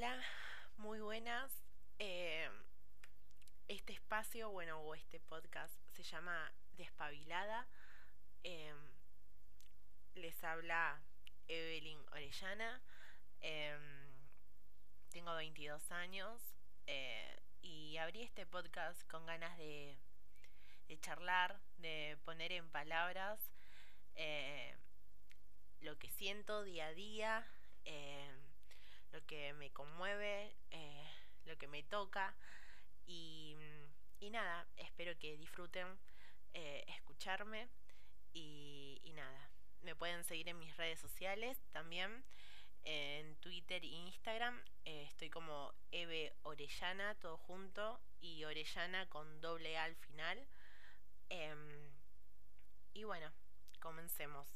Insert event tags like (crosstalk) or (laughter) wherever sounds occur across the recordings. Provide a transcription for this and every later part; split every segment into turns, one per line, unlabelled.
Hola, muy buenas. Eh, este espacio, bueno, o este podcast se llama Despabilada. Eh, les habla Evelyn Orellana. Eh, tengo 22 años y abrí este podcast con ganas de, de charlar, de poner en palabras lo que siento día a día lo que me conmueve, eh, lo que me toca. Y, nada, espero que disfruten eh, escucharme. Y, nada, me pueden seguir en mis redes sociales también. En Twitter e Instagram eh, estoy como Eve Orellana, todo junto, y Orellana con doble A al final. Em, y bueno, comencemos.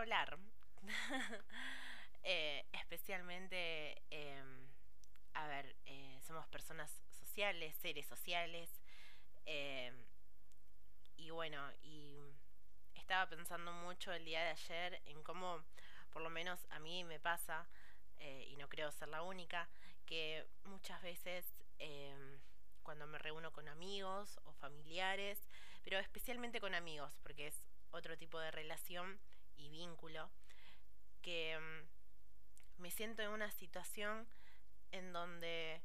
Hablar. (laughs) Eh, especialmente, em, a ver, eh, somos personas sociales, seres sociales. Em, y bueno, y estaba pensando mucho el día de ayer en cómo, por lo menos a mí me pasa, eh, y no creo ser la única, que muchas veces em, cuando me reúno con amigos o familiares, pero especialmente con amigos, porque es otro tipo de relación, y vínculo, que mm, me siento en una situación en donde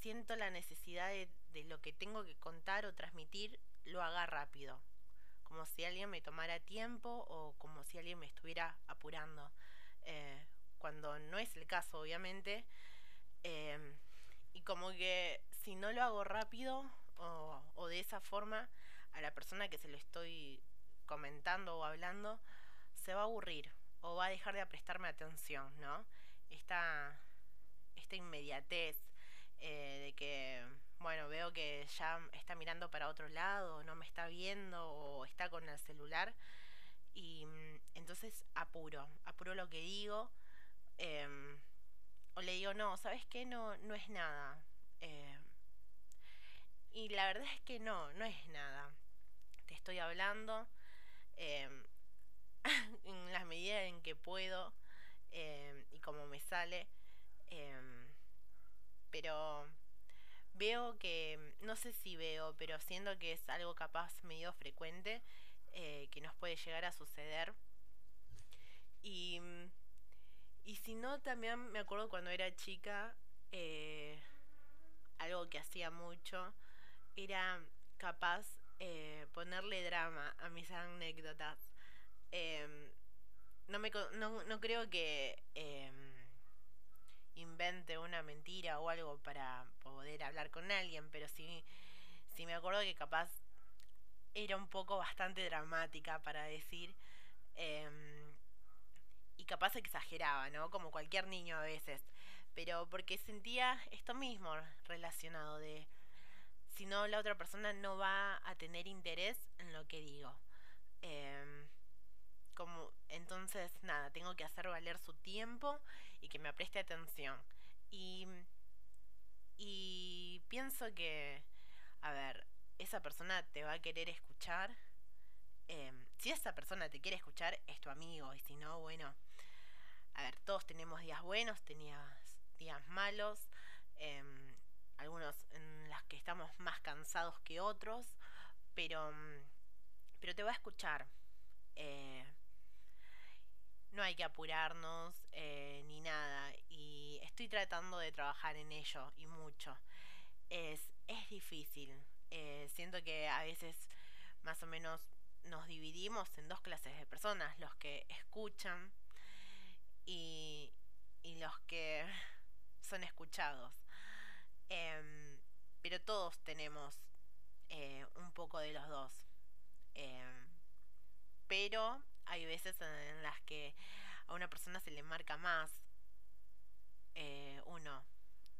siento la necesidad de, lo que tengo que contar o transmitir, lo haga rápido, como si alguien me tomara tiempo o como si alguien me estuviera apurando, eh, cuando no es el caso, obviamente, em, y como que si no lo hago rápido o, o de esa forma, a la persona que se lo estoy comentando o hablando, se va a aburrir o va a dejar de prestarme atención, ¿no? Esta, esta inmediatez eh, de que, bueno, veo que ya está mirando para otro lado, no me está viendo o está con el celular y mm, entonces apuro, apuro lo que digo em, o le digo, no, ¿sabes qué? No, no es nada. Eh, y la verdad es que no, no es nada. Te estoy hablando. Eh, (laughs) en las medidas en que puedo em, y como me sale. Em, pero veo que, no sé si veo, pero siento que es algo capaz medio frecuente eh, que nos puede llegar a suceder. Y, y si no, también me acuerdo cuando era chica, eh, algo que hacía mucho, era capaz eh, ponerle drama a mis anécdotas. Em, no, me, no, no creo que em, invente una mentira o algo para poder hablar con alguien, pero sí, sí me acuerdo que capaz era un poco bastante dramática para decir em, y capaz exageraba, ¿no? Como cualquier niño a veces, pero porque sentía esto mismo relacionado de si no la otra persona no va a tener interés en lo que digo. Eh, como, entonces, nada, tengo que hacer valer su tiempo y que me preste atención. Y, y pienso que, a ver, esa persona te va a querer escuchar. Em, si esa persona te quiere escuchar, es tu amigo. Y si no, bueno, a ver, todos tenemos días buenos, tenías días malos. Em, algunos en que estamos más cansados que otros. Pero, pero te va a escuchar. Eh, no hay que apurarnos eh, ni nada. Y estoy tratando de trabajar en ello y mucho. Es, es difícil. Eh, siento que a veces más o menos nos dividimos en dos clases de personas. Los que escuchan y, y los que son escuchados. Em, pero todos tenemos eh, un poco de los dos. Em, pero hay veces en las que a una persona se le marca más eh, uno,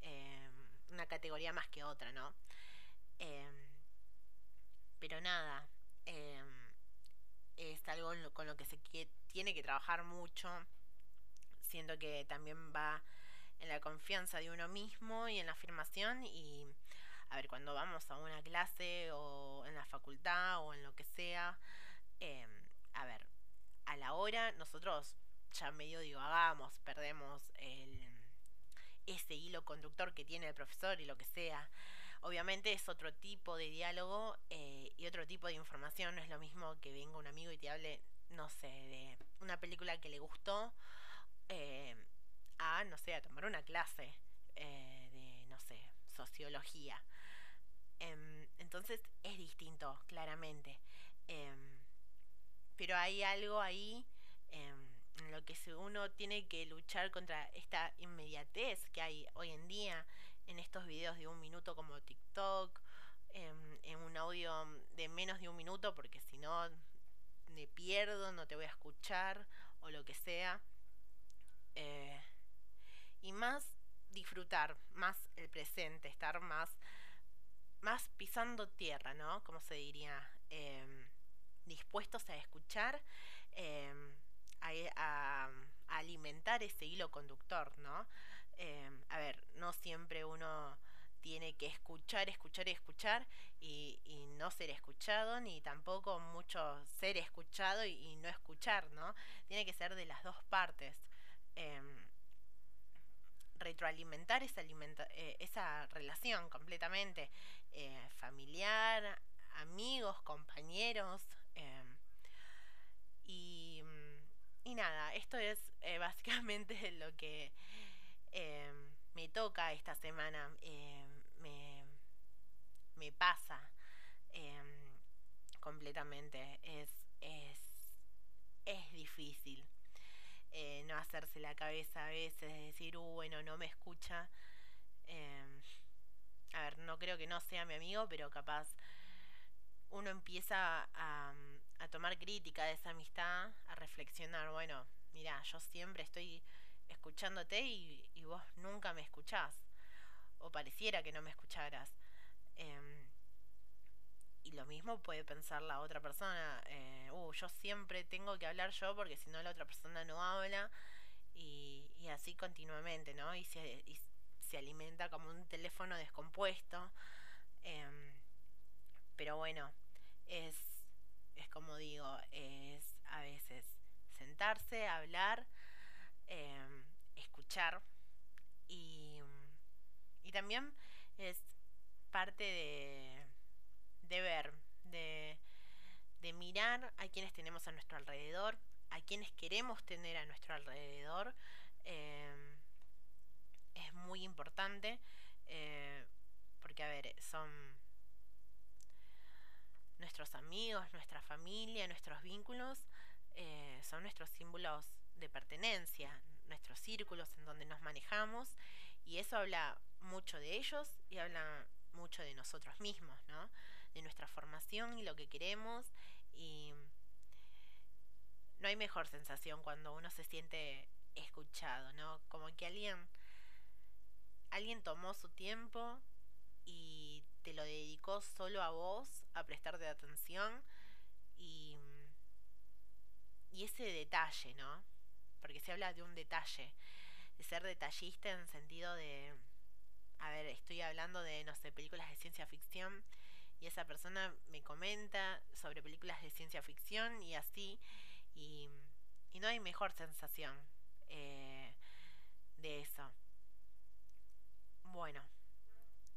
eh, una categoría más que otra, ¿no? Eh, pero nada, es algo con lo que se tiene que trabajar mucho. Siento que también va en la confianza de uno mismo y en la afirmación y a ver, cuando vamos a una clase o en la facultad o en lo que sea, em, a ver, a la hora nosotros ya medio divagamos, perdemos el, ese hilo conductor que tiene el profesor y lo que sea. Obviamente es otro tipo de diálogo eh, y otro tipo de información. No es lo mismo que venga un amigo y te hable, no sé, de una película que le gustó eh, a, no sé, a tomar una clase eh, de, no sé, sociología. Em, entonces es distinto, claramente. Em, pero hay algo ahí em, en lo que uno tiene que luchar contra esta inmediatez que hay hoy en día en estos videos de un minuto como TikTok, en, un audio de menos de un minuto, porque si no me pierdo, no te voy a escuchar o lo que sea. Eh, y más disfrutar, más el presente, estar más, más pisando tierra, ¿no? Como se diría, em, dispuestos a escuchar, em, a, alimentar ese hilo conductor, ¿no? Em, a ver, no siempre uno tiene que escuchar, escuchar y escuchar y, no ser escuchado, ni tampoco mucho ser escuchado y, no escuchar, ¿no? Tiene que ser de las dos partes. Retroalimentar esa, eh, esa relación completamente eh, familiar, amigos, compañeros. Em, y, y, nada, esto es eh, (laughs) básicamente lo que Em, me toca esta semana, em, me, me, pasa completamente. Es, es, es difícil eh, no hacerse la cabeza a veces, decir, uh, bueno, no me escucha. a ver, no creo que no sea mi amigo, pero capaz uno empieza a, a tomar crítica de esa amistad, a reflexionar, bueno, mira, yo siempre estoy escuchándote y, vos nunca me escuchás. O pareciera que no me escucharas. Em, y lo mismo puede pensar la otra persona. Eh, uh, yo siempre tengo que hablar yo porque si no la otra persona no habla. Y, así continuamente, ¿no? Y se, se alimenta como un teléfono descompuesto. Em, pero bueno, es, es como digo, es a veces sentarse, hablar Em, escuchar y, y también es parte de, de ver, de, de mirar a quienes tenemos a nuestro alrededor, a quienes queremos tener a nuestro alrededor. Em, es muy importante eh, porque, a ver, son nuestros amigos, nuestra familia, nuestros vínculos, eh, son nuestros símbolos de pertenencia, nuestros círculos en donde nos manejamos, y eso habla mucho de ellos y habla mucho de nosotros mismos, ¿no? De nuestra formación y lo que queremos, y no hay mejor sensación cuando uno se siente escuchado, ¿no? Como que alguien, alguien tomó su tiempo y te lo dedicó solo a vos, a prestarte atención y, y ese detalle, ¿no? porque se habla de un detalle, de ser detallista en sentido de, a ver, estoy hablando de, no sé, películas de ciencia ficción y esa persona me comenta sobre películas de ciencia ficción y así, y, no hay mejor sensación eh, de eso. Bueno,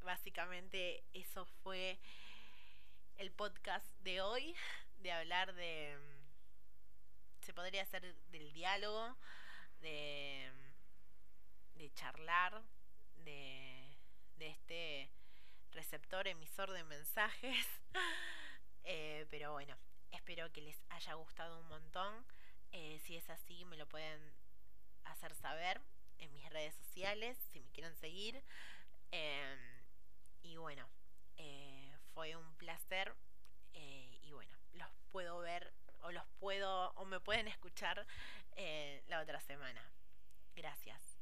básicamente eso fue el podcast de hoy, de hablar de se podría hacer del diálogo, de, de charlar, de, de este receptor emisor de mensajes. (laughs) Eh, pero bueno, espero que les haya gustado un montón. Eh, si es así, me lo pueden hacer saber en mis redes sociales, si me quieren seguir. Em, y bueno, eh, fue un placer. y bueno, los puedo ver o los puedo o me pueden escuchar la otra semana. Gracias.